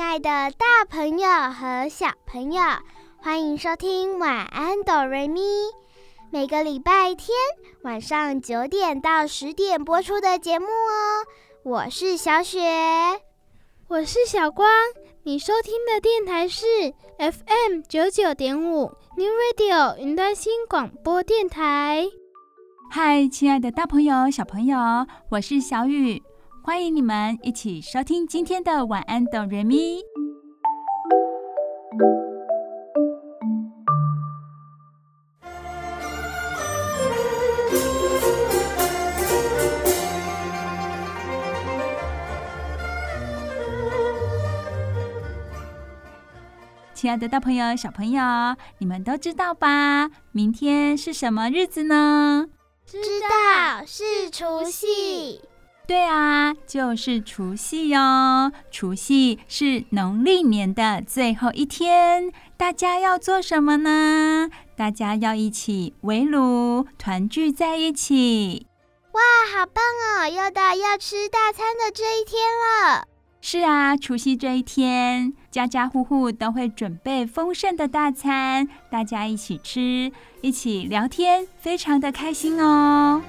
亲爱的大朋友和小朋友，欢迎收听《晚安，哆瑞咪》。每个礼拜天晚上九点到十点播出的节目哦。我是小雪，我是小光。你收听的电台是 FM 九九点五 New Radio 云端新广播电台。嗨，亲爱的大朋友、小朋友，我是小雨。欢迎你们一起收听今天的晚安哆瑞咪。亲爱的大朋友、小朋友，你们都知道吧？明天是什么日子呢？知道，是除夕。对啊，就是除夕哟。除夕是农历年的最后一天，大家要做什么呢？大家要一起围炉，团聚在一起。哇，好棒哦！又到要吃大餐的这一天了。是啊，除夕这一天，家家户户都会准备丰盛的大餐，大家一起吃，一起聊天，非常的开心哦。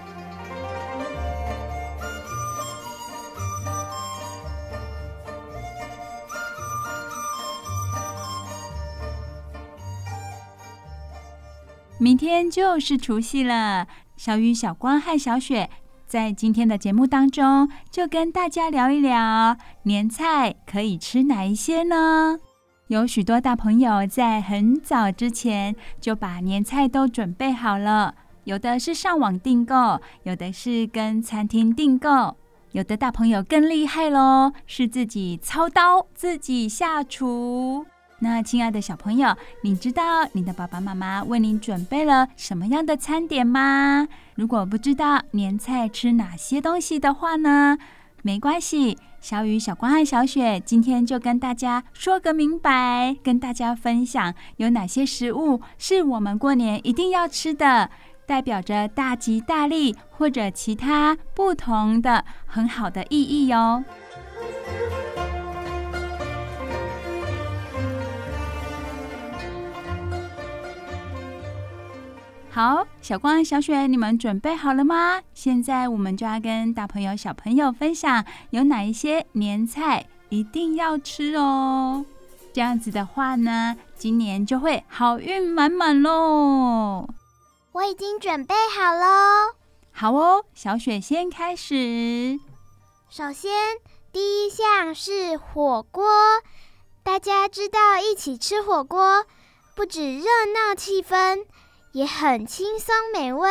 明天就是除夕了，小雨、小光和小雪在今天的节目当中就跟大家聊一聊年菜可以吃哪一些呢？有许多大朋友在很早之前就把年菜都准备好了，有的是上网订购，有的是跟餐厅订购，有的大朋友更厉害喽，是自己操刀自己下厨。那亲爱的小朋友，你知道你的爸爸妈妈为你准备了什么样的餐点吗？如果不知道年菜吃哪些东西的话呢，没关系，小雨、小光和小雪今天就跟大家说个明白，跟大家分享有哪些食物是我们过年一定要吃的，代表着大吉大利或者其他不同的很好的意义哟。好，小光、小雪，你们准备好了吗？现在我们就要跟大朋友、小朋友分享有哪一些年菜一定要吃哦。这样子的话呢，今年就会好运满满喽。我已经准备好喽。好哦，小雪先开始。首先，第一项是火锅。大家知道，一起吃火锅，不止热闹气氛。也很轻松美味，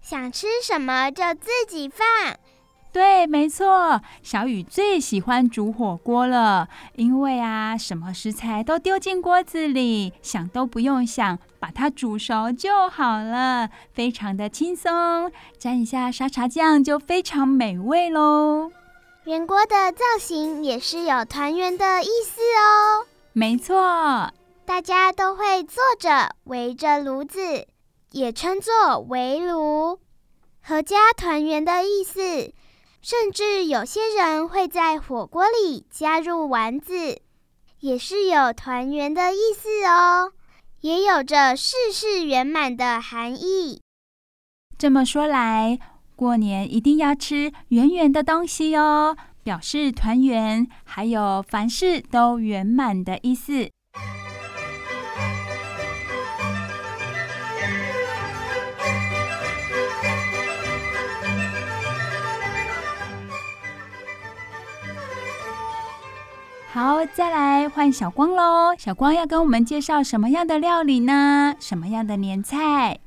想吃什么就自己放。对，没错，小雨最喜欢煮火锅了，因为啊，什么食材都丢进锅子里，想都不用想，把它煮熟就好了，非常的轻松，沾一下沙茶酱就非常美味喽。圆锅的造型也是有团圆的意思哦。没错。大家都会坐着围着炉子，也称作围炉，阖家团圆的意思。甚至有些人会在火锅里加入丸子，也是有团圆的意思哦，也有着事事圆满的含义。这么说来，过年一定要吃圆圆的东西哦，表示团圆，还有凡事都圆满的意思。好，再来换小光喽。小光要跟我们介绍什么样的料理呢？什么样的年菜？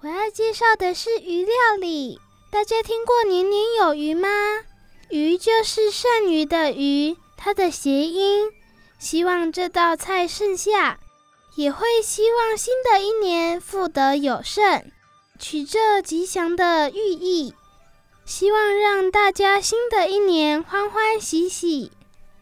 我要介绍的是鱼料理。大家听过年年有余吗？鱼就是剩余的鱼，它的谐音，希望这道菜剩下，也会希望新的一年富得有剩，取这吉祥的寓意，希望让大家新的一年欢欢喜喜。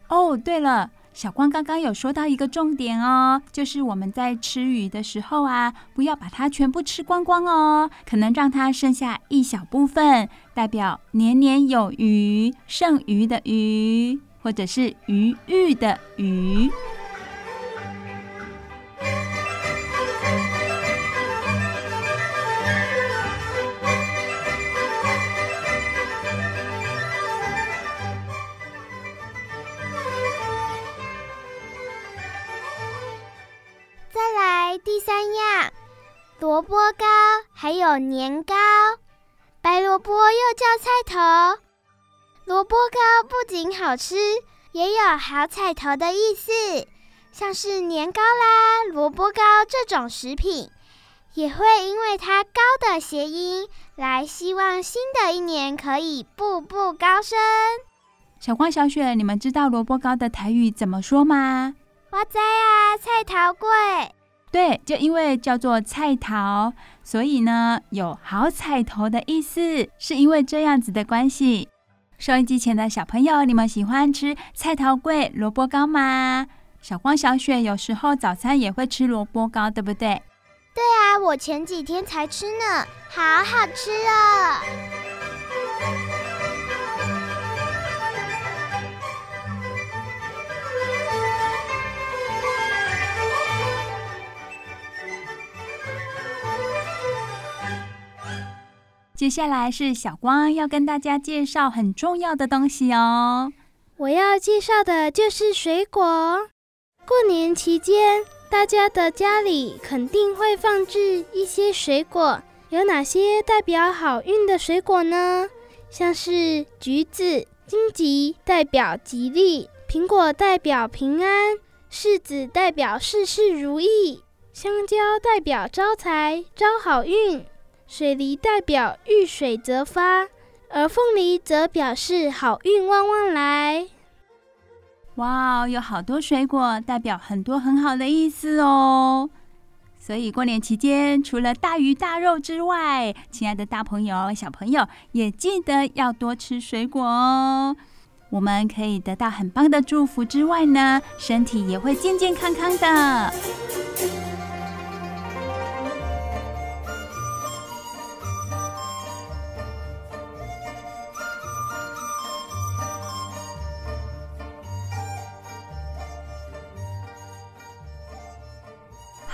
哦，对了。小光刚刚有说到一个重点哦，就是我们在吃鱼的时候啊，不要把它全部吃光光哦，可能让它剩下一小部分，代表年年有余，剩余的余，或者是余裕的余。三样，萝卜糕还有年糕，白萝卜又叫菜头。萝卜糕不仅好吃，也有好彩头的意思，像是年糕啦、萝卜糕这种食品，也会因为它高的谐音，来希望新的一年可以步步高升。小光、小雪，你们知道萝卜糕的台语怎么说吗？我知啊，菜头粿。对，就因为叫做菜桃，所以呢有好彩头的意思，是因为这样子的关系。收音机前的小朋友，你们喜欢吃菜桃粿、萝卜糕吗？小光、小雪有时候早餐也会吃萝卜糕，对不对？对啊，我前几天才吃呢，好好吃哦。接下来是小光要跟大家介绍很重要的东西哦。我要介绍的就是水果。过年期间，大家的家里肯定会放置一些水果。有哪些代表好运的水果呢？像是橘子、金桔代表吉利，苹果代表平安，柿子代表事事如意，香蕉代表招财招好运。水梨代表遇水则发，而凤梨则表示好运旺旺来。哇，有好多水果代表很多很好的意思哦。所以过年期间，除了大鱼大肉之外，亲爱的大朋友、小朋友也记得要多吃水果哦。我们可以得到很棒的祝福之外呢，身体也会健健康康的。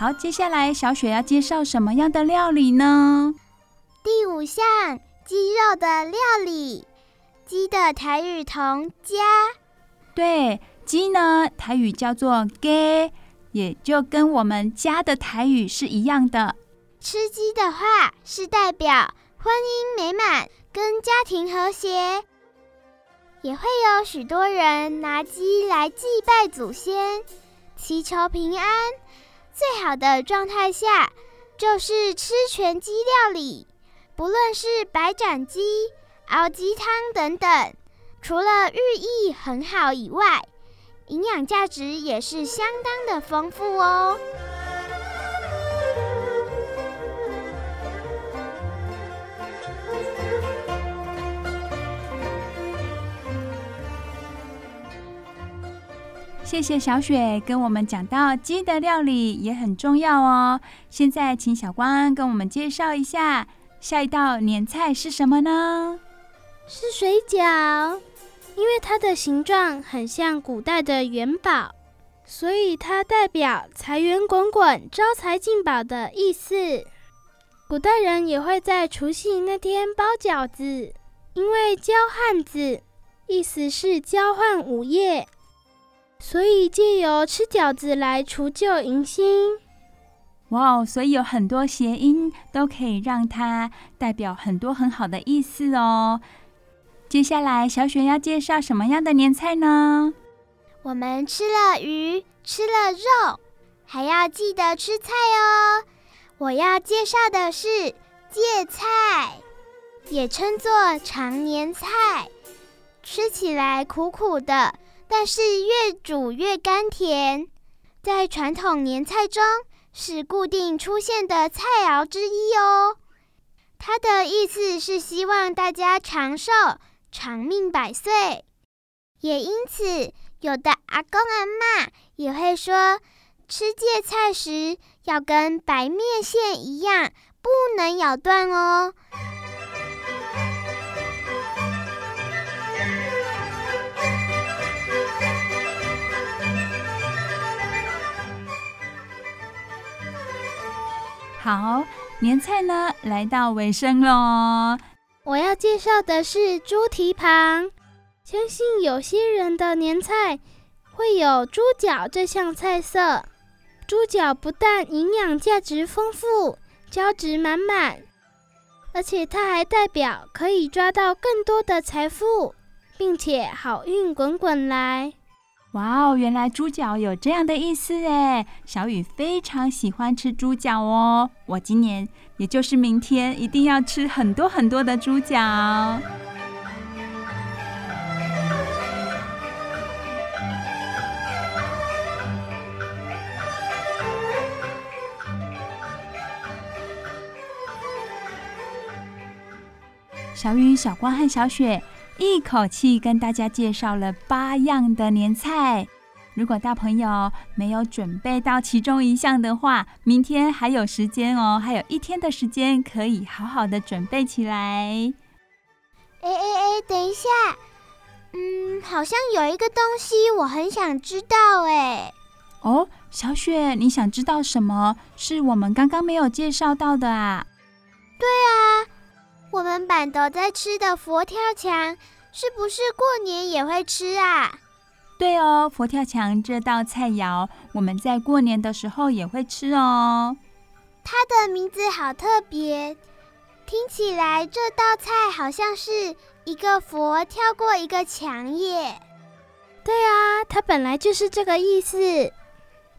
好，接下来小雪要介绍什么样的料理呢？第五项，鸡肉的料理。鸡的台语同家，对，鸡呢台语叫做鸡，也就跟我们家的台语是一样的。吃鸡的话，是代表婚姻美满跟家庭和谐，也会有许多人拿鸡来祭拜祖先，祈求平安。最好的状态下，就是吃全鸡料理，不论是白斩鸡、熬鸡汤等等，除了寓意很好以外，营养价值也是相当的丰富哦。谢谢小雪跟我们讲到鸡的料理也很重要哦。现在请小光跟我们介绍一下下一道年菜是什么呢？是水饺，因为它的形状很像古代的元宝，所以它代表财源滚滚、招财进宝的意思。古代人也会在除夕那天包饺子，因为交汉子，意思是交换午夜。所以借由吃饺子来除旧迎新，哇哦！所以有很多谐音都可以让它代表很多很好的意思哦。接下来小雪要介绍什么样的年菜呢？我们吃了鱼，吃了肉，还要记得吃菜哦。我要介绍的是芥菜，也称作长年菜，吃起来苦苦的。但是越煮越甘甜，在传统年菜中是固定出现的菜肴之一哦。它的意思是希望大家长寿、长命百岁，也因此有的阿公阿嬷也会说，吃芥菜时要跟白面线一样，不能咬断哦。好，年菜呢来到尾声喽。我要介绍的是猪蹄膀。相信有些人的年菜会有猪脚这项菜色。猪脚不但营养价值丰富，胶质满满，而且它还代表可以抓到更多的财富，并且好运滚滚来。哇哦，原来猪脚有这样的意思哎！小雨非常喜欢吃猪脚哦，我今年也就是明天一定要吃很多很多的猪脚。小雨、小光和小雪。一口气跟大家介绍了八样的年菜。如果大朋友没有准备到其中一项的话，明天还有时间哦，还有一天的时间可以好好的准备起来。哎哎哎，等一下，嗯，好像有一个东西我很想知道哎。哦，小雪，你想知道什么？是我们刚刚没有介绍到的啊？对啊。我们办桌在吃的佛跳墙，是不是过年也会吃啊？对哦，佛跳墙这道菜肴，我们在过年的时候也会吃哦。它的名字好特别，听起来这道菜好像是一个佛跳过一个墙耶。对啊，它本来就是这个意思。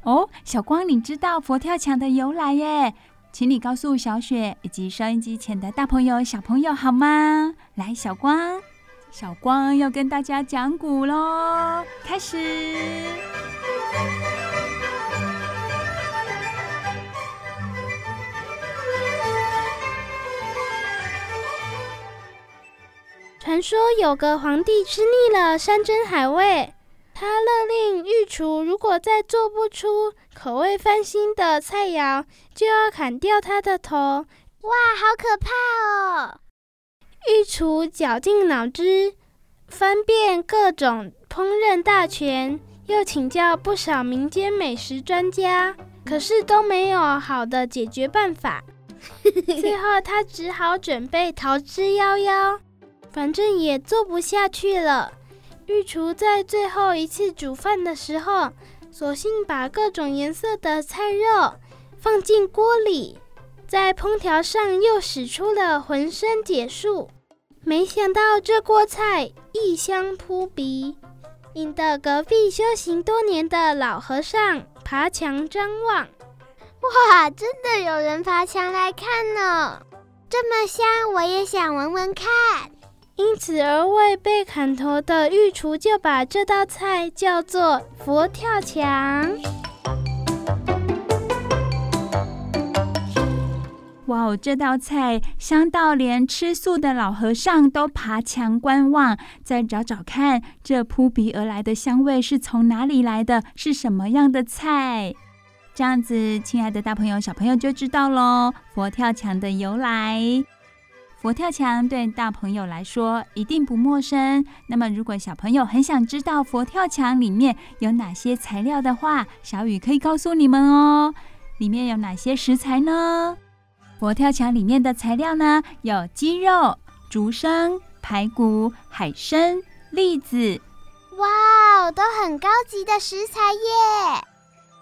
哦，小光，你知道佛跳墙的由来耶？请你告诉小雪以及收音机前的大朋友、小朋友好吗？来，小光，小光要跟大家讲古喽，开始。传说有个皇帝吃腻了山珍海味。他勒令御厨，如果再做不出口味翻新的菜肴，就要砍掉他的头。哇，好可怕哦！御厨绞尽脑汁，翻遍各种烹饪大全，又请教不少民间美食专家，可是都没有好的解决办法。最后，他只好准备逃之夭夭，反正也做不下去了。御厨在最后一次煮饭的时候，索性把各种颜色的菜肉放进锅里，在烹调上又使出了浑身解数。没想到这锅菜异香扑鼻，引得隔壁修行多年的老和尚爬墙张望。哇，真的有人爬墙来看呢！这么香，我也想闻闻看。因此而为被砍头的御厨就把这道菜叫做佛跳墙。哇哦，这道菜香到连吃素的老和尚都爬墙观望。再找找看，这扑鼻而来的香味是从哪里来的？是什么样的菜？这样子，亲爱的大朋友、小朋友就知道喽，佛跳墙的由来。佛跳墙对大朋友来说一定不陌生。那么，如果小朋友很想知道佛跳墙里面有哪些材料的话，小雨可以告诉你们哦。里面有哪些食材呢？佛跳墙里面的材料呢，有鸡肉、竹笙、排骨、海参、栗子。哇哦，都很高级的食材耶！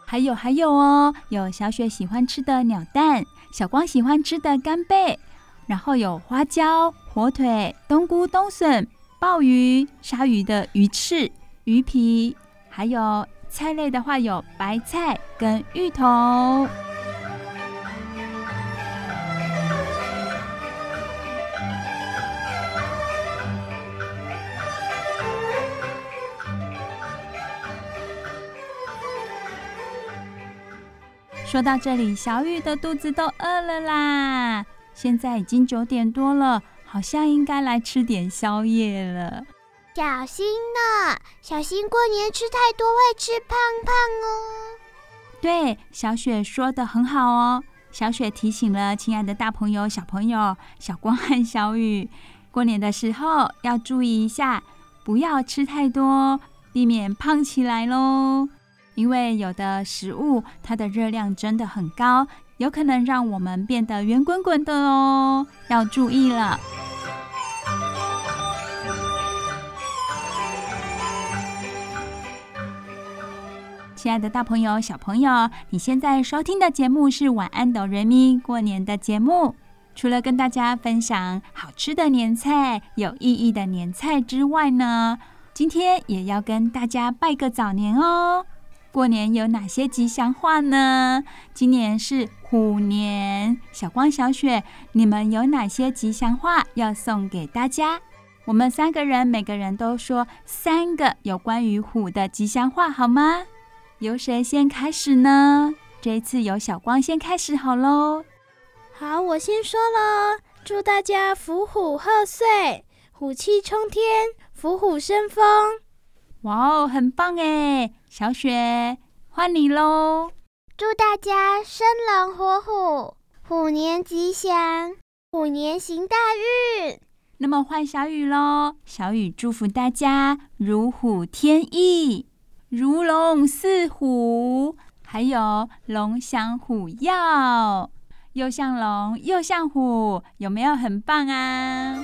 还有还有哦，有小雪喜欢吃的鸟蛋，小光喜欢吃的干贝。然后有花椒火腿冬菇冬笋鲍鱼鲨鱼的鱼翅鱼皮还有菜类的话有白菜跟芋头。说到这里小雨的肚子都饿了啦。现在已经九点多了，好像应该来吃点宵夜了。小心呢，小心过年吃太多会吃胖胖哦。对，小雪说的很好哦。小雪提醒了亲爱的大朋友、小朋友、小光和小雨，过年的时候要注意一下，不要吃太多，避免胖起来喽。因为有的食物它的热量真的很高，有可能让我们变得圆滚滚的哦，要注意了。亲爱的大朋友、小朋友，你现在收听的节目是《晚安，哆瑞咪》过年的节目。除了跟大家分享好吃的年菜、有意义的年菜之外呢，今天也要跟大家拜个早年哦。过年有哪些吉祥话呢？今年是虎年，小光、小雪，你们有哪些吉祥话要送给大家？我们三个人每个人都说三个有关于虎的吉祥话，好吗？由谁先开始呢？这一次由小光先开始好喽。好，我先说喽，祝大家福虎贺岁，虎气冲天，虎虎生风。哇哦，很棒哎！小雪，换你喽。祝大家生龙活虎，虎年吉祥，虎年行大运。那么换小雨喽，小雨祝福大家如虎添翼。如龙似虎，还有龙翔虎跃，又像龙又像虎，有没有很棒啊？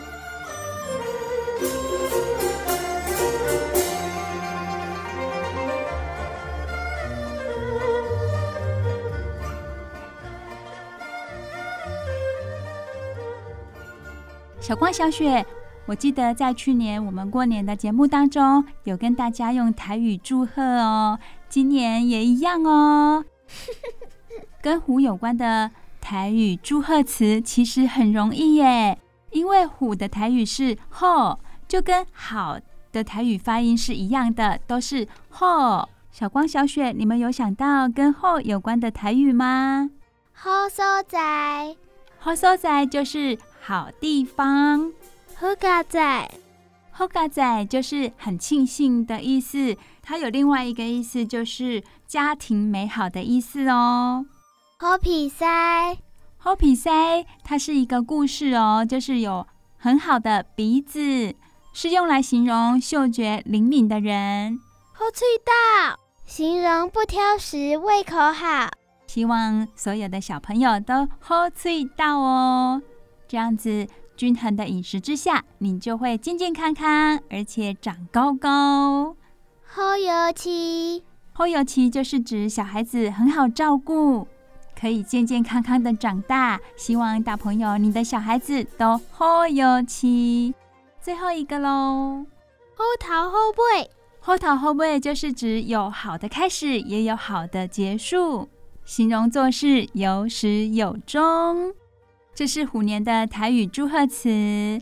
小光、小雪。我记得在去年我们过年的节目当中，有跟大家用台语祝贺哦，今年也一样哦。跟虎有关的台语祝贺词其实很容易耶，因为虎的台语是“吼”，就跟好的台语发音是一样的，都是“吼”。小光、小雪，你们有想到跟“吼”有关的台语吗？好所在，好所在就是好地方。好佳在，好佳在就是很庆幸的意思。它有另外一个意思，就是家庭美好的意思哦。好皮塞，好皮塞，它是一个故事哦，就是有很好的鼻子，是用来形容嗅觉灵敏的人。好脆到，形容不挑食，胃口好。希望所有的小朋友都好脆到哦，这样子。均衡的饮食之下，你就会健健康康，而且长高高。好有气，好有气就是指小孩子很好照顾，可以健健康康的长大。希望大朋友，你的小孩子都好有气。最后一个喽，后头后背，后头后背就是指有好的开始，也有好的结束，形容做事有始有终。这是虎年的台语祝贺词，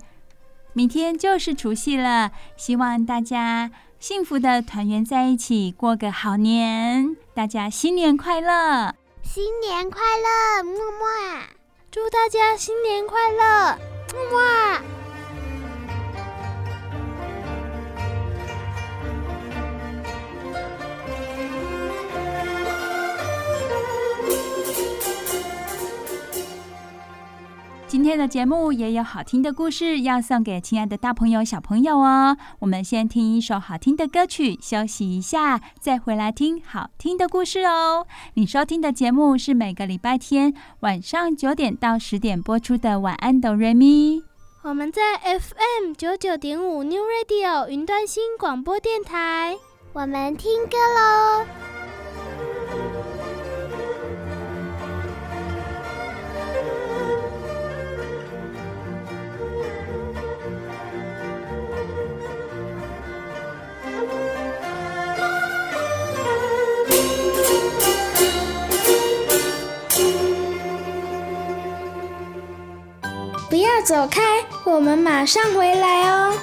明天就是除夕了，希望大家幸福的团圆在一起，过个好年。大家新年快乐！新年快乐，么么！祝大家新年快乐，么么！今天的节目也有好听的故事要送给亲爱的大朋友、小朋友哦。我们先听一首好听的歌曲，休息一下，再回来听好听的故事哦。你收听的节目是每个礼拜天晚上九点到十点播出的《晚安，哆瑞咪》。我们在 FM 九九点五 New Radio 云端新广播电台，我们听歌喽。走开，我们马上回来哦。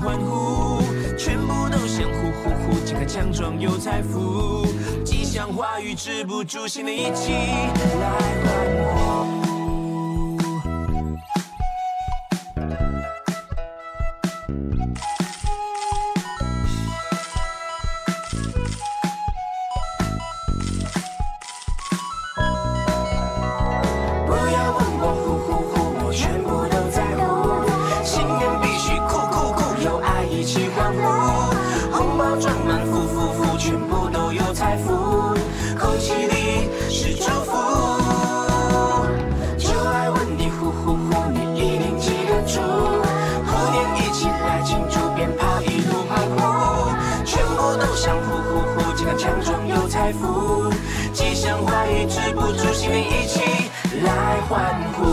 欢呼，全部都想呼呼呼，健康强壮有财富，吉祥话语止不住，新的一起来欢呼欢呼。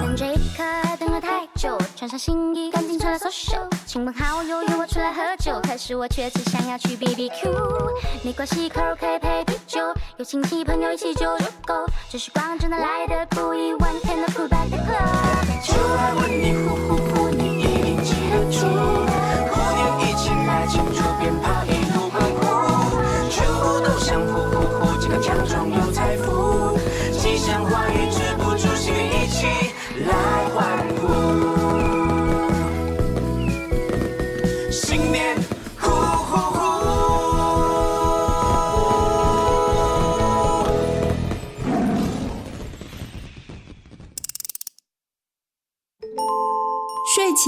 等这一刻等了太久，穿上新衣，赶紧穿了缩袖。请问好友约我出来喝酒，可是我却只想要去 BBQ，没关系，可不可以配啤酒？有亲戚朋友一起就足够。这时光真的来得不易，One back the clock。就爱问你呼呼呼，你一定记得住。虎年一起来庆祝，鞭炮一路欢呼，全部都想呼呼呼，健康强壮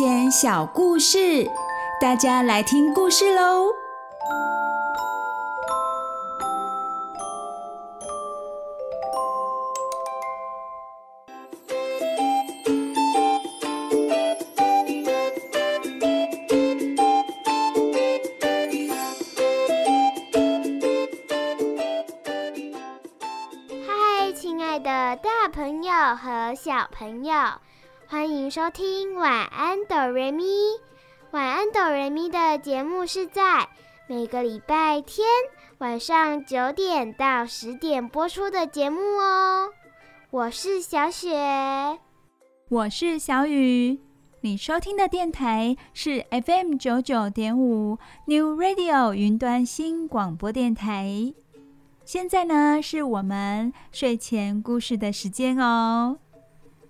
前小故事，大家来听故事喽！嗨，亲爱的大朋友和小朋友。欢迎收听晚安哆瑞咪。晚安哆瑞咪的节目是在每个礼拜天晚上九点到十点播出的节目哦。我是小雪，我是小雨。你收听的电台是 FM 九九点五 New Radio 云端新广播电台。现在呢，是我们睡前故事的时间哦。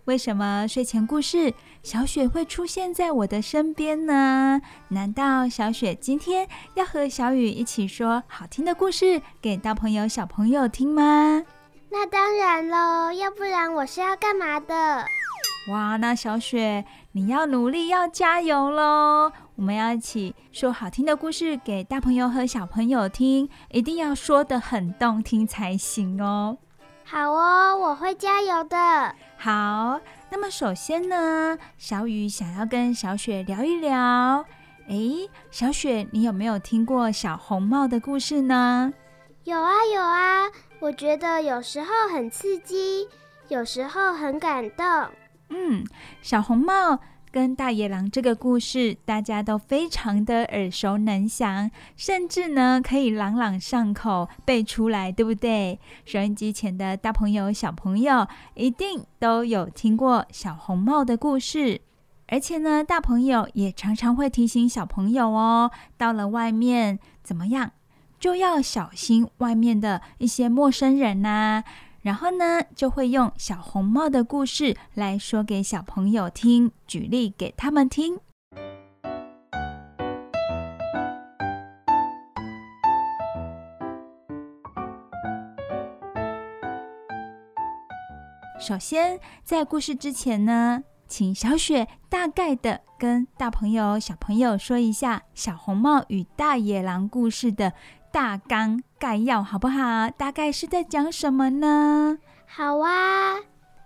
为什么睡前故事小雪会出现在我的身边呢？难道小雪今天要和小雨一起说好听的故事给大朋友小朋友听吗？那当然喽，要不然我是要干嘛的？哇，那小雪你要努力，要加油喽！我们要一起说好听的故事给大朋友和小朋友听，一定要说得很动听才行哦。好哦，我会加油的。好，那么首先呢，小雨想要跟小雪聊一聊。诶，小雪，你有没有听过小红帽的故事呢？有啊，有啊。我觉得有时候很刺激，有时候很感动。嗯，小红帽跟大野狼这个故事，大家都非常的耳熟能详，甚至呢可以朗朗上口背出来，对不对？收音机前的大朋友、小朋友一定都有听过小红帽的故事，而且呢，大朋友也常常会提醒小朋友哦，到了外面怎么样，就要小心外面的一些陌生人呐。然后呢，就会用小红帽的故事来说给小朋友听，举例给他们听。首先，在故事之前呢，请小雪大概的跟大朋友、小朋友说一下《小红帽与大野狼》故事的大纲概要好不好？大概是在讲什么呢？好啊。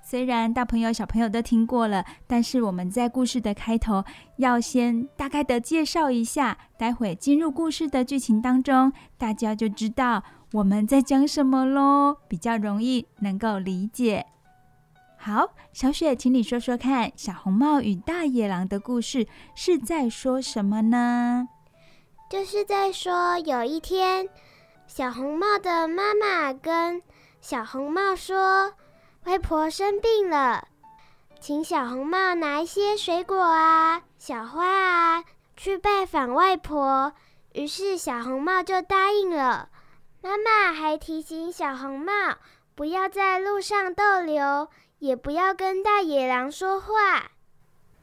虽然大朋友小朋友都听过了，但是我们在故事的开头要先大概的介绍一下，待会进入故事的剧情当中，大家就知道我们在讲什么喽，比较容易能够理解。好，小雪，请你说说看，《小红帽与大野狼》的故事是在说什么呢？就是在说，有一天，小红帽的妈妈跟小红帽说：“外婆生病了，请小红帽拿一些水果啊、小花啊去拜访外婆。”于是小红帽就答应了。妈妈还提醒小红帽不要在路上逗留，也不要跟大野狼说话。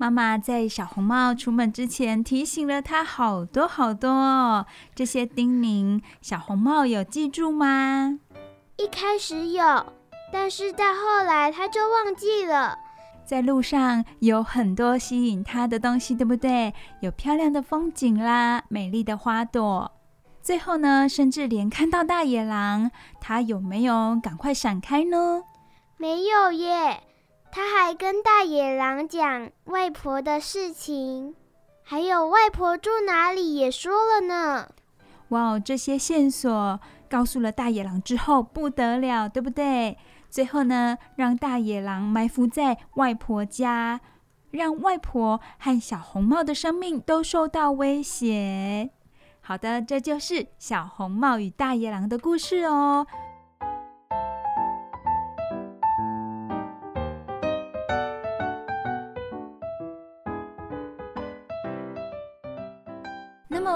妈妈在小红帽出门之前提醒了他好多好多哦，这些叮咛，小红帽有记住吗？一开始有，但是到后来他就忘记了。在路上有很多吸引他的东西，对不对？有漂亮的风景啦，美丽的花朵。最后呢，甚至连看到大野狼，他有没有赶快闪开呢？没有耶。他还跟大野狼讲外婆的事情，还有外婆住哪里也说了呢。哇哦，这些线索告诉了大野狼之后不得了，对不对？最后呢，让大野狼埋伏在外婆家，让外婆和小红帽的生命都受到威胁。好的，这就是小红帽与大野狼的故事哦。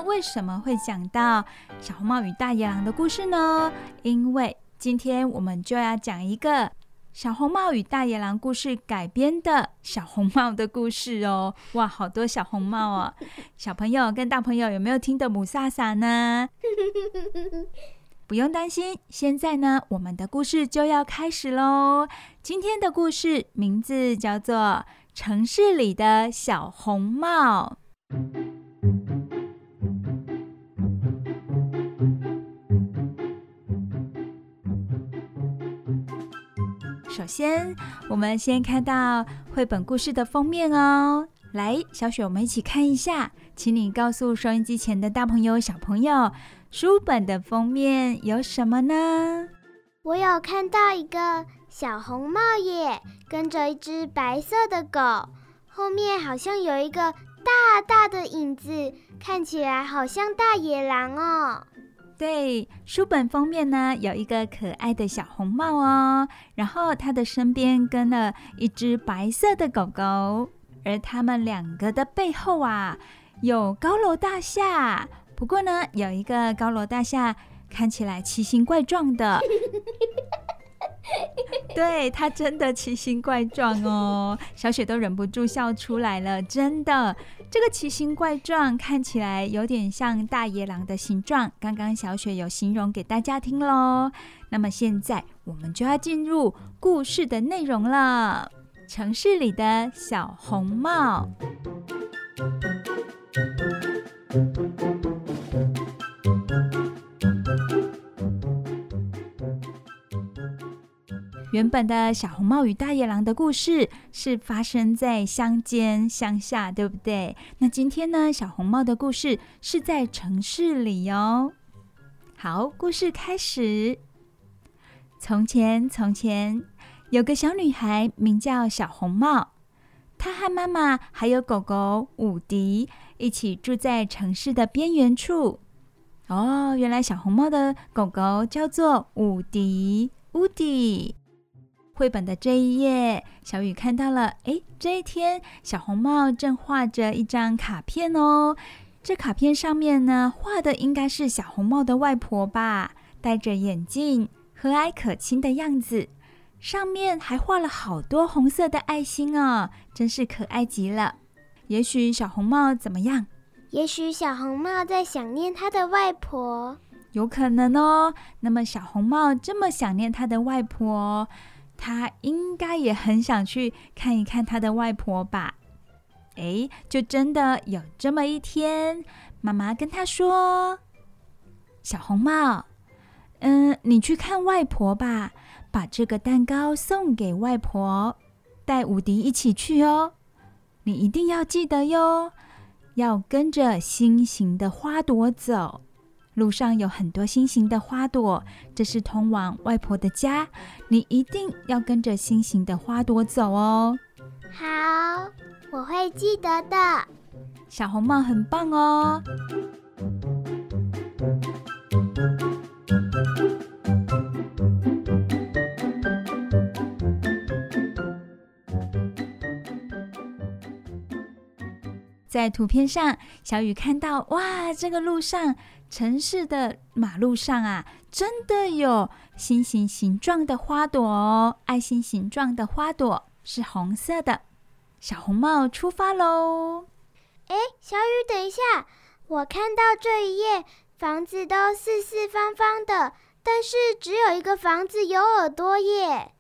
为什么会讲到小红帽与大野狼的故事呢？因为今天我们就要讲一个小红帽与大野狼故事改编的小红帽的故事哦。哇，好多小红帽哦！小朋友跟大朋友有没有听得母萨萨呢？不用担心，现在呢，我们的故事就要开始喽。今天的故事名字叫做《城市里的小红帽》。首先，我们先看到绘本故事的封面哦。来，小雪，我们一起看一下。请你告诉收音机前的大朋友、小朋友，书本的封面有什么呢？我有看到一个小红帽耶，跟着一只白色的狗，后面好像有一个大大的影子，看起来好像大野狼哦。对，书本封面呢，有一个可爱的小红帽哦，然后它的身边跟了一只白色的狗狗，而他们两个的背后啊，有高楼大厦。不过呢，有一个高楼大厦看起来奇形怪状的。对，它真的奇形怪状哦，小雪都忍不住笑出来了。真的，这个奇形怪状看起来有点像大野狼的形状。刚刚小雪有形容给大家听喽。那么现在我们就要进入故事的内容了。城市里的小红帽。原本的小红帽与大野狼的故事是发生在乡间乡下，对不对？那今天呢，小红帽的故事是在城市里哦。好，故事开始。从前，从前有个小女孩，名叫小红帽。她和妈妈还有狗狗伍迪一起住在城市的边缘处。哦，原来小红帽的狗狗叫做伍迪，伍迪。绘本的这一页，小雨看到了。诶，这一天，小红帽正画着一张卡片哦。这卡片上面呢，画的应该是小红帽的外婆吧，戴着眼镜，和蔼可亲的样子。上面还画了好多红色的爱心哦，真是可爱极了。也许小红帽怎么样？也许小红帽在想念他的外婆。有可能哦。那么小红帽这么想念他的外婆。他应该也很想去看一看他的外婆吧？诶，就真的有这么一天，妈妈跟他说：“小红帽，嗯，你去看外婆吧，把这个蛋糕送给外婆，带伍迪一起去哦。你一定要记得哟，要跟着心形的花朵走。”路上有很多心形的花朵，这是通往外婆的家。你一定要跟着心形的花朵走哦。好，我会记得的。小红帽很棒哦。在图片上，小雨看到，哇，这个路上。城市的马路上啊，真的有心形形状的花朵哦，爱心形状的花朵是红色的。小红帽出发喽！哎，小雨，等一下，我看到这一页房子都四四方方的，但是只有一个房子有耳朵耶。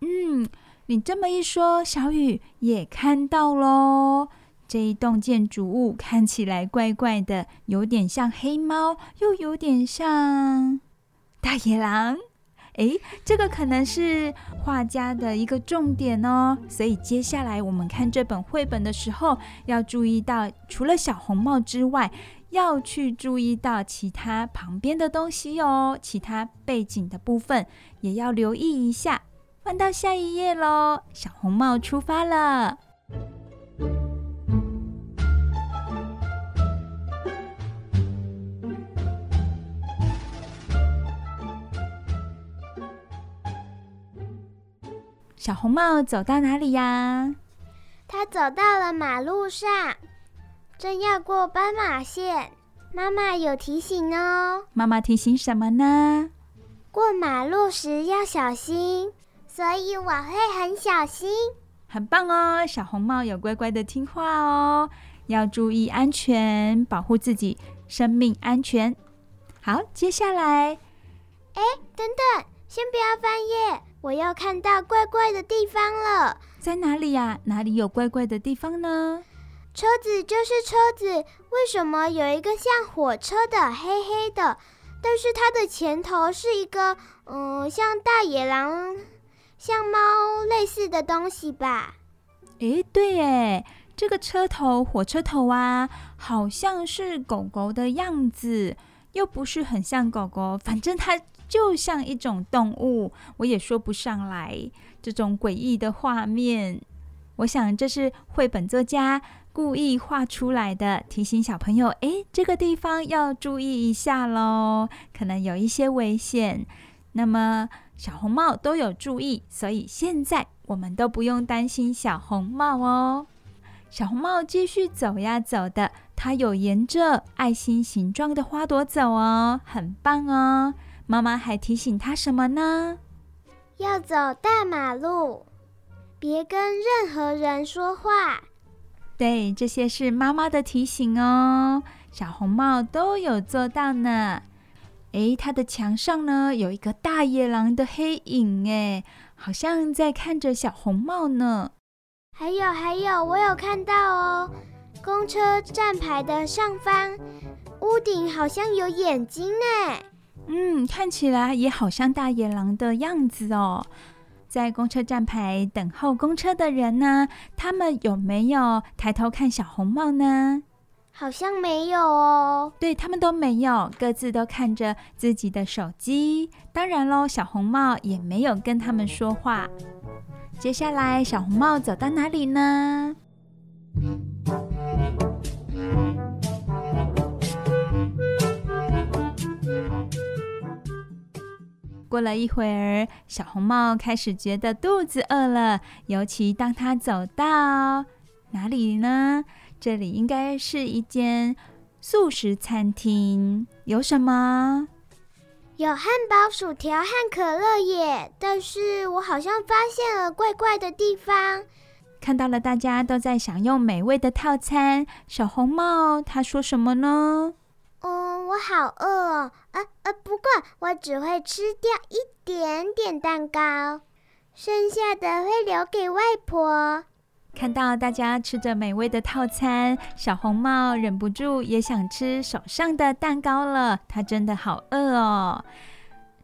嗯，你这么一说，小雨也看到喽。这一栋建筑物看起来怪怪的，有点像黑猫，又有点像大野狼。诶，这个可能是画家的一个重点哦。所以接下来我们看这本绘本的时候，要注意到除了小红帽之外，要去注意到其他旁边的东西哦，其他背景的部分也要留意一下。翻到下一页喽，小红帽出发了。小红帽走到哪里呀？他走到了马路上，正要过斑马线。妈妈有提醒哦。妈妈提醒什么呢？过马路时要小心，所以我会很小心。很棒哦，小红帽有乖乖的听话哦，要注意安全，保护自己生命安全。好，接下来，哎，等等，先不要翻页。我要看到怪怪的地方了，在哪里呀？哪里有怪怪的地方呢？车子就是车子，为什么有一个像火车的黑黑的？但是它的前头是一个，嗯，像大野狼、像猫类似的东西吧？诶，对诶，这个车头火车头啊，好像是狗狗的样子，又不是很像狗狗，反正它。就像一种动物，我也说不上来这种诡异的画面。我想这是绘本作家故意画出来的，提醒小朋友：诶，这个地方要注意一下喽，可能有一些危险。那么小红帽都有注意，所以现在我们都不用担心小红帽哦。小红帽继续走呀走的，它有沿着爱心形状的花朵走哦，很棒哦。妈妈还提醒他什么呢？要走大马路，别跟任何人说话。对，这些是妈妈的提醒哦。小红帽都有做到呢。诶，它的墙上呢，有一个大野狼的黑影，诶，好像在看着小红帽呢。还有还有，我有看到哦，公车站牌的上方，屋顶好像有眼睛呢。嗯，看起来也好像大野狼的样子哦。在公车站牌等候公车的人呢，他们有没有抬头看小红帽呢？好像没有哦。对，他们都没有，各自都看着自己的手机。当然喽，小红帽也没有跟他们说话。接下来，小红帽走到哪里呢？过了一会儿，小红帽开始觉得肚子饿了，尤其当他走到哪里呢？这里应该是一间素食餐厅，有什么？有汉堡、薯条和可乐耶！但是我好像发现了怪怪的地方。看到了大家都在享用美味的套餐，小红帽他说什么呢？嗯，我好饿哦。啊啊，不过我只会吃掉一点点蛋糕，剩下的会留给外婆。看到大家吃着美味的套餐，小红帽忍不住也想吃手上的蛋糕了。他真的好饿哦。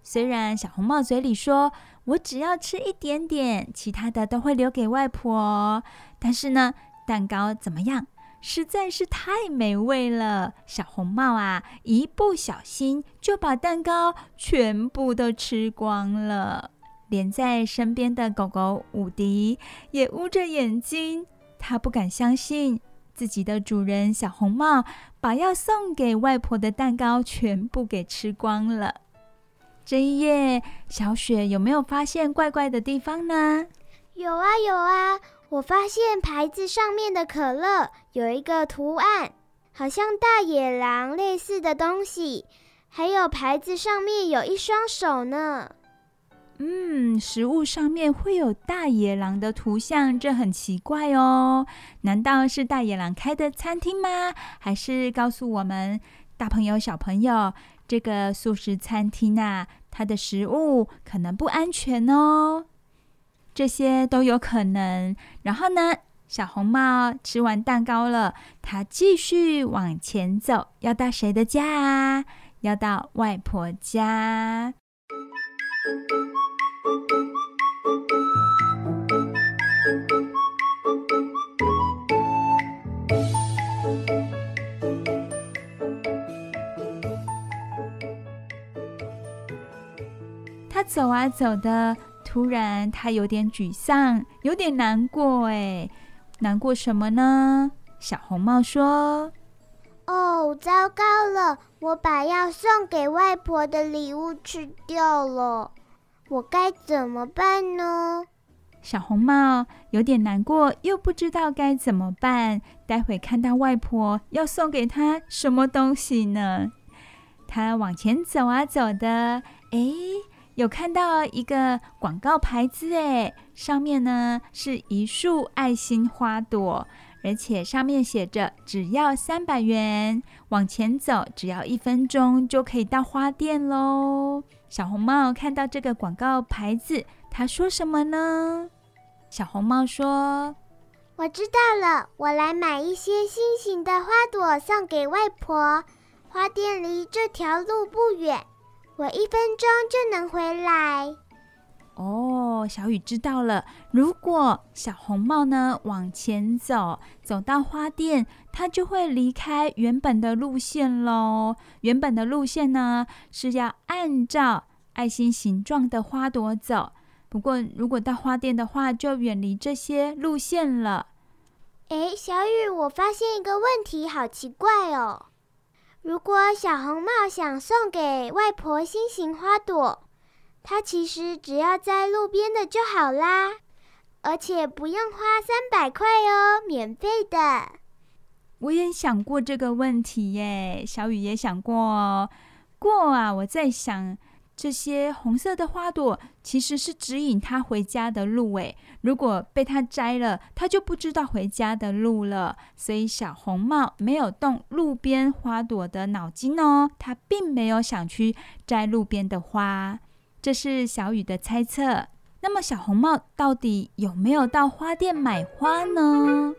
虽然小红帽嘴里说：“我只要吃一点点，其他的都会留给外婆。”但是呢，蛋糕怎么样？实在是太美味了。小红帽啊，一不小心就把蛋糕全部都吃光了。连在身边的狗狗伍迪也捂着眼睛，他不敢相信自己的主人小红帽把要送给外婆的蛋糕全部给吃光了。这一夜，小雪有没有发现怪怪的地方呢？有啊有啊，我发现牌子上面的可乐有一个图案，好像大野狼类似的东西，还有牌子上面有一双手呢。嗯，食物上面会有大野狼的图像，这很奇怪哦。难道是大野狼开的餐厅吗？还是告诉我们大朋友、小朋友，这个素食餐厅啊，它的食物可能不安全哦？这些都有可能。然后呢，小红帽吃完蛋糕了，他继续往前走，要到谁的家啊？要到外婆家。他走啊走的，突然他有点沮丧，有点难过。哎，难过什么呢？小红帽说。哦，糟糕了！我把要送给外婆的礼物吃掉了，我该怎么办呢？小红帽有点难过，又不知道该怎么办。待会看到外婆要送给她什么东西呢？他往前走啊走的，哎，有看到一个广告牌子，哎，上面呢是一束爱心花朵。而且上面写着只要三百元，往前走只要一分钟就可以到花店喽。小红帽看到这个广告牌子，他说什么呢？小红帽说：“我知道了，我来买一些心形的花朵送给外婆。花店离这条路不远，我一分钟就能回来。”哦，小雨知道了。如果小红帽呢往前走，走到花店，它就会离开原本的路线喽。原本的路线呢是要按照爱心形状的花朵走。不过，如果到花店的话，就远离这些路线了。诶，小雨，我发现一个问题，好奇怪哦。如果小红帽想送给外婆心形花朵，它其实只要在路边的就好啦，而且不用花三百块哦，免费的。我也想过这个问题耶，小雨也想过哦。过啊，我在想，这些红色的花朵其实是指引他回家的路诶。如果被他摘了，他就不知道回家的路了。所以小红帽没有动路边花朵的脑筋哦，他并没有想去摘路边的花。这是小雨的猜测。那么小红帽到底有没有到花店买花呢？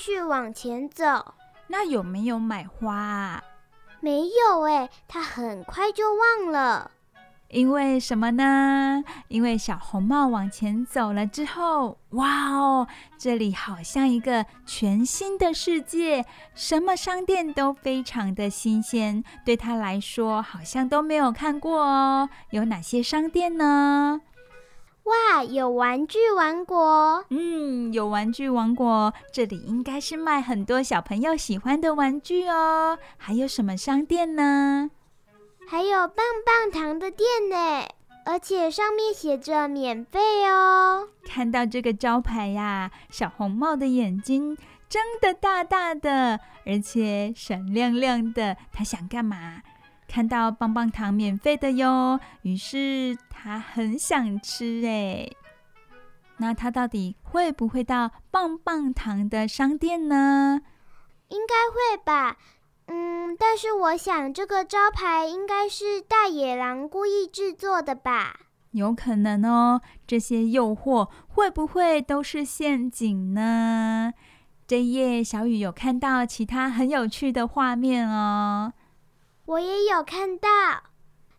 续往前走。那有没有买花啊？没有哎，他很快就忘了。因为什么呢？因为小红帽往前走了之后，哇哦，这里好像一个全新的世界，什么商店都非常的新鲜，对他来说好像都没有看过哦。有哪些商店呢？哇，有玩具王国，嗯，有玩具王国，这里应该是卖很多小朋友喜欢的玩具哦。还有什么商店呢？还有棒棒糖的店呢，而且上面写着免费哦。看到这个招牌呀，小红帽的眼睛睁得大大的，而且闪亮亮的。他想干嘛？看到棒棒糖免费的哟，于是他很想吃哎。那他到底会不会到棒棒糖的商店呢？应该会吧。嗯，但是我想这个招牌应该是大野狼故意制作的吧？有可能哦，这些诱惑会不会都是陷阱呢？这一页小雨有看到其他很有趣的画面哦。我也有看到，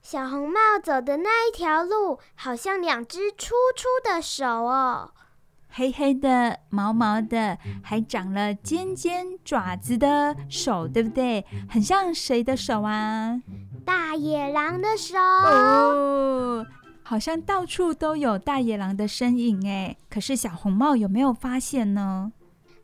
小红帽走的那一条路，好像两只粗粗的手哦。黑黑的、毛毛的，还长了尖尖爪子的手，对不对？很像谁的手啊？大野狼的手。哦，好像到处都有大野狼的身影哎。可是小红帽有没有发现呢？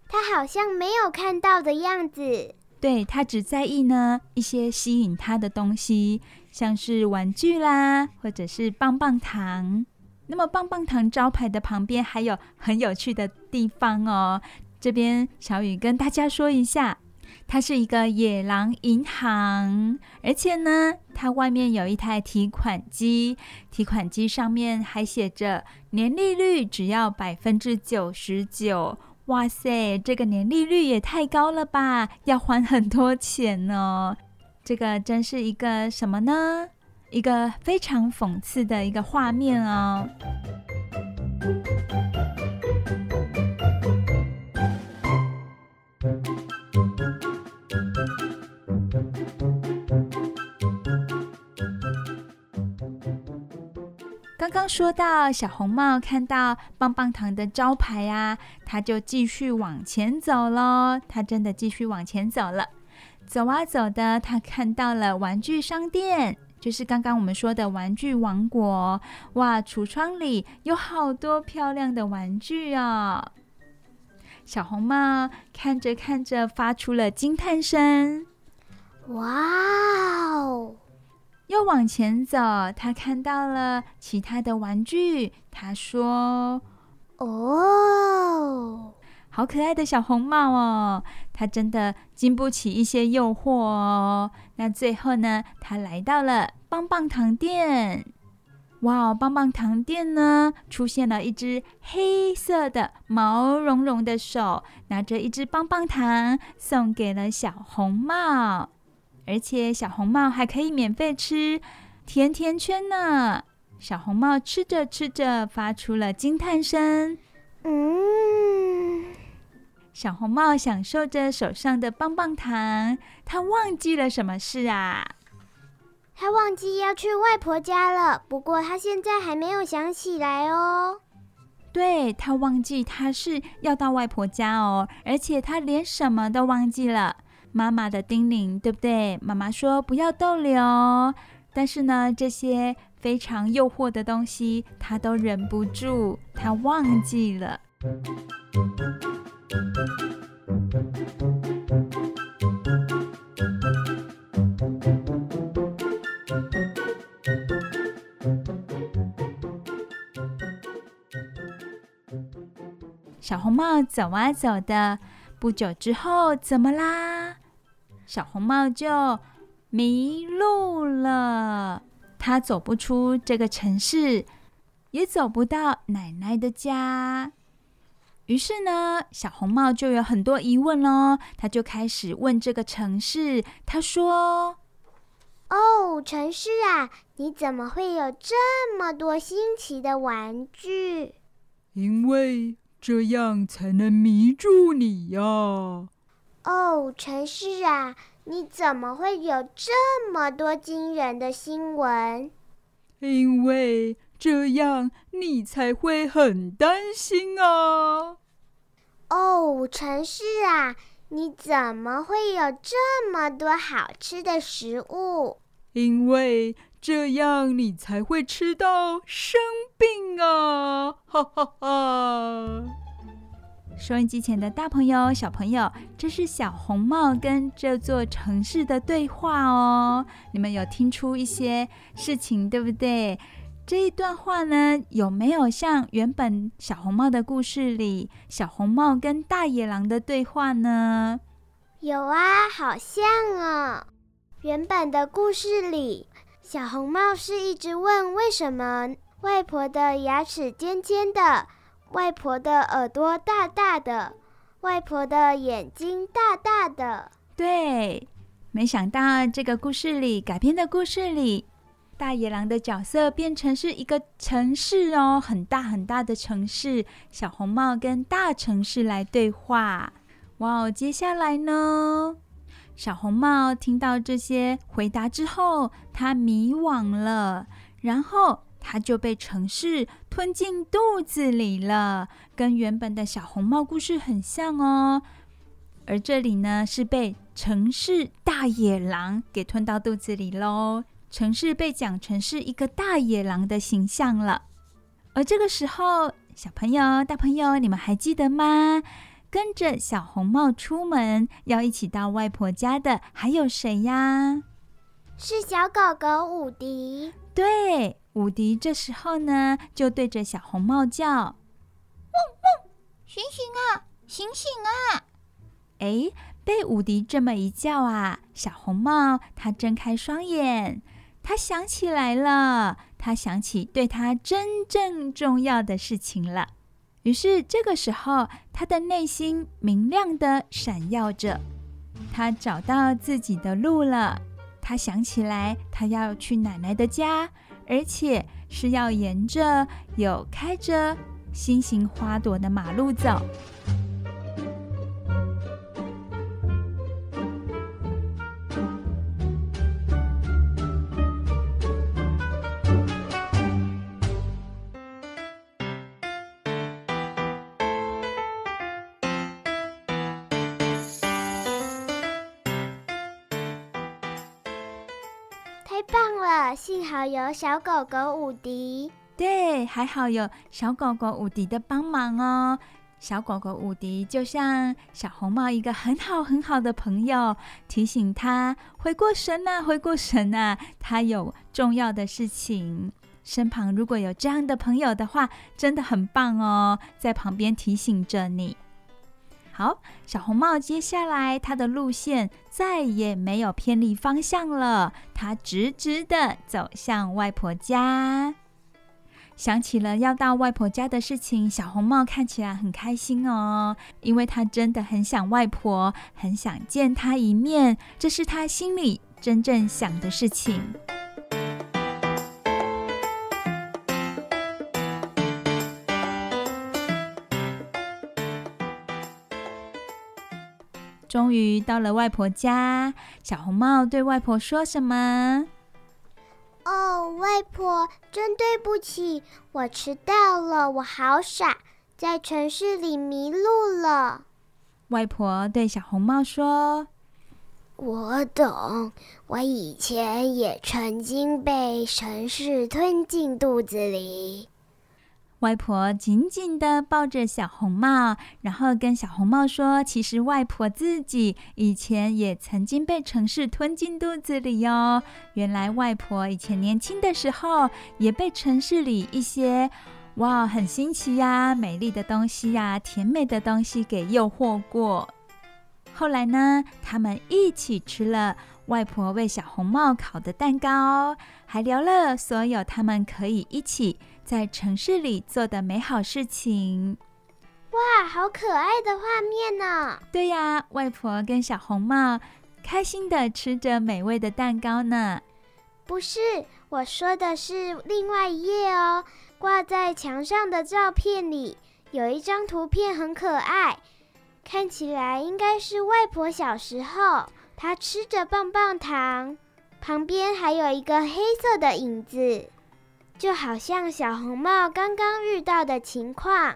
他好像没有看到的样子。对，他只在意呢一些吸引他的东西，像是玩具啦，或者是棒棒糖。那么棒棒糖招牌的旁边还有很有趣的地方哦。这边小雨跟大家说一下，它是一个野狼银行，而且呢，它外面有一台提款机，提款机上面还写着年利率只要百分之九十九。哇塞，这个年利率也太高了吧，要还很多钱哦。这个真是一个什么呢？一个非常讽刺的一个画面哦。刚刚说到小红帽看到棒棒糖的招牌啊，他就继续往前走喽。他真的继续往前走了，走啊走的，他看到了玩具商店。就是刚刚我们说的玩具王国，哇！橱窗里有好多漂亮的玩具啊！小红帽看着看着，发出了惊叹声：“哇哦！”又往前走，他看到了其他的玩具，他说：“哦。”好可爱的小红帽哦，他真的经不起一些诱惑哦。那最后呢，他来到了棒棒糖店。哇，棒棒糖店呢，出现了一只黑色的毛茸茸的手，拿着一只棒棒糖送给了小红帽，而且小红帽还可以免费吃甜甜圈呢。小红帽吃着吃着，发出了惊叹声：“嗯。”小红帽享受着手上的棒棒糖，他忘记了什么事啊？他忘记要去外婆家了。不过他现在还没有想起来哦。对，他忘记他是要到外婆家哦，而且他连什么都忘记了。妈妈的叮咛，对不对？妈妈说不要逗留，但是呢，这些非常诱惑的东西，他都忍不住，他忘记了。小红帽走啊走的，不久之后怎么啦？小红帽就迷路了，他走不出这个城市，也走不到奶奶的家。于是呢，小红帽就有很多疑问喽。他就开始问这个城市，他说：“哦，城市啊，你怎么会有这么多新奇的玩具？因为这样才能迷住你呀。”哦，城市啊，你怎么会有这么多惊人的新闻？因为这样你才会很担心啊。哦，城市啊，你怎么会有这么多好吃的食物？因为这样你才会吃到生病啊！哈哈哈。收音机前的大朋友、小朋友，这是小红帽跟这座城市的对话哦。你们有听出一些事情，对不对？这一段话呢，有没有像原本小红帽的故事里，小红帽跟大野狼的对话呢？有啊，好像哦。原本的故事里，小红帽是一直问为什么外婆的牙齿尖尖的，外婆的耳朵大大的，外婆的眼睛大大的。对，没想到这个故事里改编的故事里。大野狼的角色变成是一个城市哦，很大很大的城市。小红帽跟大城市来对话。哇哦，接下来呢？小红帽听到这些回答之后，他迷惘了，然后他就被城市吞进肚子里了，跟原本的小红帽故事很像哦。而这里呢，是被城市大野狼给吞到肚子里喽。城市被讲成是一个大野狼的形象了，而这个时候，小朋友、大朋友，你们还记得吗？跟着小红帽出门要一起到外婆家的还有谁呀？是小狗狗伍迪。对，伍迪这时候呢，就对着小红帽叫：“汪汪，醒醒啊，醒醒啊！”哎，被伍迪这么一叫啊，小红帽他睁开双眼。他想起来了，他想起对他真正重要的事情了。于是这个时候，他的内心明亮的闪耀着。他找到自己的路了。他想起来，他要去奶奶的家，而且是要沿着有开着心形花朵的马路走。幸好有小狗狗伍迪，对，还好有小狗狗伍迪的帮忙哦。小狗狗伍迪就像小红帽一个很好很好的朋友，提醒他回过神呐，回过神呐，他有重要的事情。身旁如果有这样的朋友的话，真的很棒哦，在旁边提醒着你。好，小红帽接下来他的路线再也没有偏离方向了，他直直的走向外婆家。想起了要到外婆家的事情，小红帽看起来很开心哦，因为他真的很想外婆，很想见她一面，这是他心里真正想的事情。终于到了外婆家，小红帽对外婆说什么？哦，外婆，真对不起，我迟到了，我好傻，在城市里迷路了。外婆对小红帽说：“我懂，我以前也曾经被城市吞进肚子里。”外婆紧紧地抱着小红帽，然后跟小红帽说：“其实外婆自己以前也曾经被城市吞进肚子里哟。原来外婆以前年轻的时候也被城市里一些哇很新奇呀、美丽的东西呀、甜美的东西给诱惑过。后来呢，他们一起吃了外婆为小红帽烤的蛋糕，还聊了所有他们可以一起。”在城市里做的美好事情，哇，好可爱的画面呢！对呀，外婆跟小红帽开心的吃着美味的蛋糕呢。不是，我说的是另外一页哦。挂在墙上的照片里有一张图片很可爱，看起来应该是外婆小时候，她吃着棒棒糖，旁边还有一个黑色的影子。就好像小红帽刚刚遇到的情况。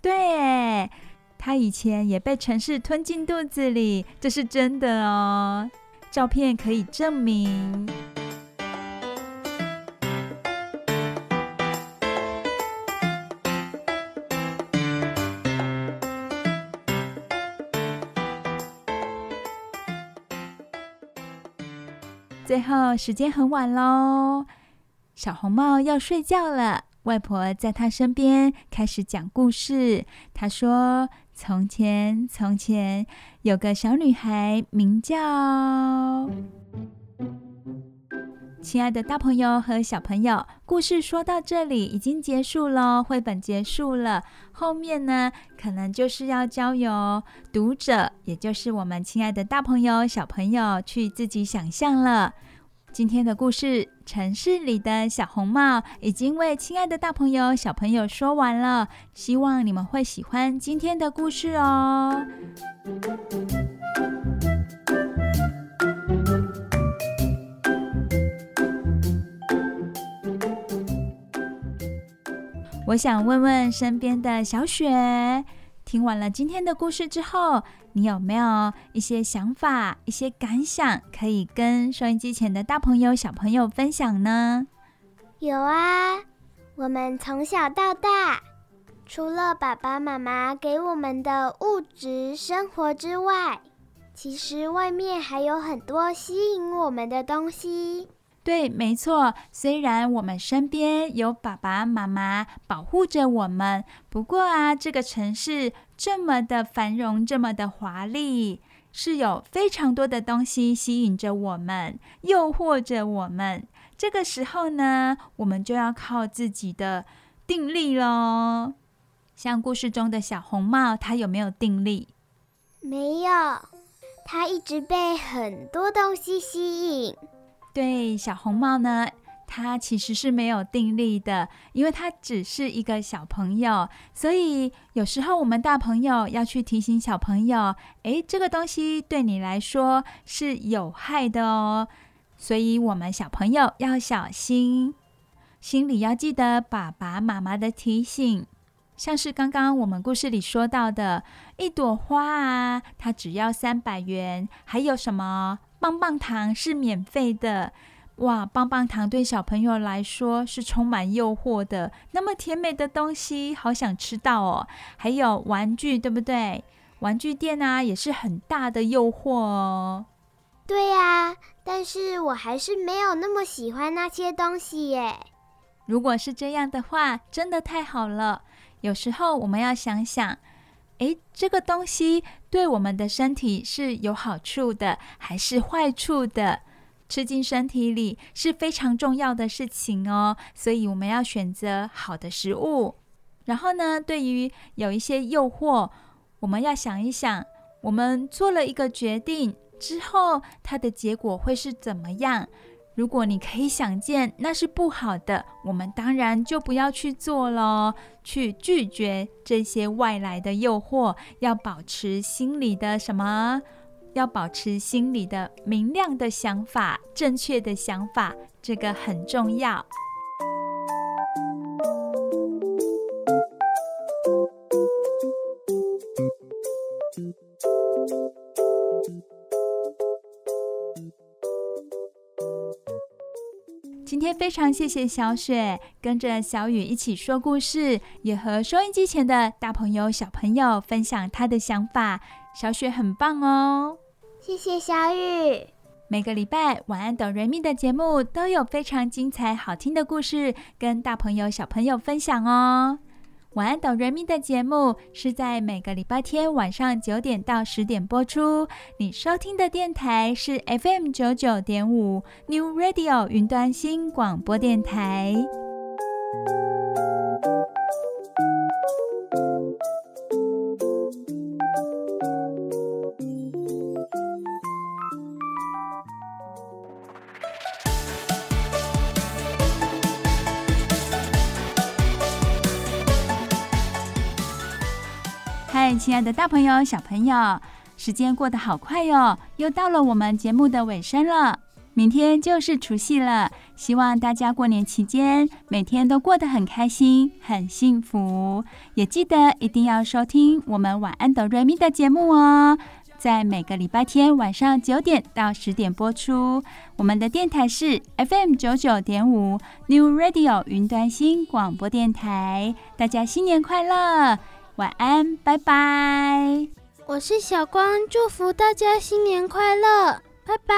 对，它以前也被城市吞进肚子里，这是真的哦。照片可以证明。最后，时间很晚喽，小红帽要睡觉了。外婆在她身边开始讲故事。她说：“从前，从前有个小女孩，名叫……”亲爱的大朋友和小朋友，故事说到这里已经结束了，绘本结束了。后面呢，可能就是要交由读者，也就是我们亲爱的大朋友、小朋友去自己想象了。今天的故事《城市里的小红帽》已经为亲爱的大朋友、小朋友说完了，希望你们会喜欢今天的故事哦。我想问问身边的小雪，听完了今天的故事之后，你有没有一些想法、一些感想，可以跟收音机前的大朋友、小朋友分享呢？有啊，我们从小到大，除了爸爸妈妈给我们的物质生活之外，其实外面还有很多吸引我们的东西。对，没错。虽然我们身边有爸爸妈妈保护着我们，不过啊，这个城市这么的繁荣，这么的华丽，是有非常多的东西吸引着我们，诱惑着我们。这个时候呢，我们就要靠自己的定力喽。像故事中的小红帽，它有没有定力？没有，它一直被很多东西吸引。对，小红帽呢，它其实是没有定力的，因为它只是一个小朋友，所以有时候我们大朋友要去提醒小朋友，诶，这个东西对你来说是有害的哦，所以我们小朋友要小心，心里要记得爸爸妈妈的提醒，像是刚刚我们故事里说到的一朵花啊，它只要三百元，还有什么？棒棒糖是免费的，哇！棒棒糖对小朋友来说是充满诱惑的，那么甜美的东西，好想吃到哦。还有玩具，对不对？玩具店啊，也是很大的诱惑哦。对呀，但是我还是没有那么喜欢那些东西耶。如果是这样的话，真的太好了。有时候我们要想想。诶，这个东西对我们的身体是有好处的，还是坏处的？吃进身体里是非常重要的事情哦。所以我们要选择好的食物。然后呢，对于有一些诱惑，我们要想一想，我们做了一个决定之后，它的结果会是怎么样？如果你可以想见那是不好的，我们当然就不要去做了，去拒绝这些外来的诱惑，要保持心里的什么？要保持心里的明亮的想法，正确的想法，这个很重要。非常谢谢小雪跟着小雨一起说故事，也和收音机前的大朋友小朋友分享他的想法。小雪很棒哦，谢谢小雨。每个礼拜晚安等瑞咪的节目都有非常精彩好听的故事跟大朋友小朋友分享哦。晚安，哆瑞咪的节目是在每个礼拜天晚上九点到十点播出。你收听的电台是 FM 九九点五 New Radio 云端新广播电台。亲爱的大朋友、小朋友，时间过得好快哟，又到了我们节目的尾声了。明天就是除夕了，希望大家过年期间每天都过得很开心、很幸福。也记得一定要收听我们晚安的瑞咪的节目哦，在每个礼拜天晚上九点到十点播出。我们的电台是 FM 九九点五 New Radio 云端新广播电台。大家新年快乐，晚安，拜拜。我是小光，祝福大家新年快乐，拜拜。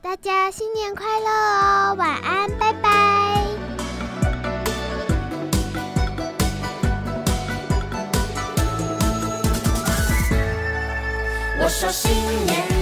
大家新年快乐哦，晚安，拜拜。我说新年